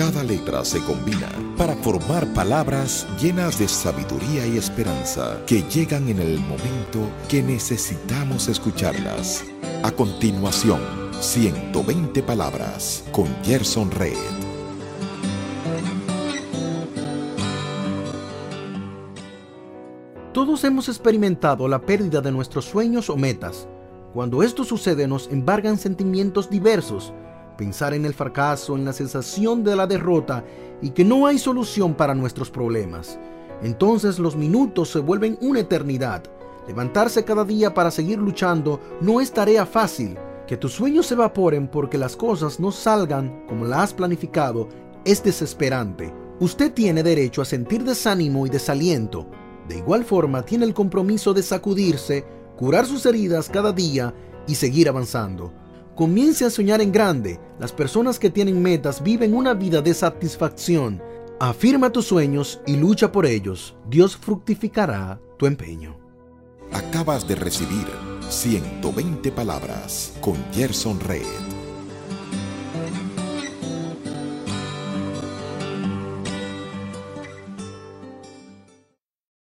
Cada letra se combina para formar palabras llenas de sabiduría y esperanza que llegan en el momento que necesitamos escucharlas. A continuación, 120 palabras con Gerson Red. Todos hemos experimentado la pérdida de nuestros sueños o metas. Cuando esto sucede nos embargan sentimientos diversos pensar en el fracaso, en la sensación de la derrota y que no hay solución para nuestros problemas. Entonces los minutos se vuelven una eternidad. Levantarse cada día para seguir luchando no es tarea fácil. Que tus sueños se evaporen porque las cosas no salgan como las has planificado es desesperante. Usted tiene derecho a sentir desánimo y desaliento. De igual forma tiene el compromiso de sacudirse, curar sus heridas cada día y seguir avanzando. Comience a soñar en grande. Las personas que tienen metas viven una vida de satisfacción. Afirma tus sueños y lucha por ellos. Dios fructificará tu empeño. Acabas de recibir 120 palabras con Gerson Red.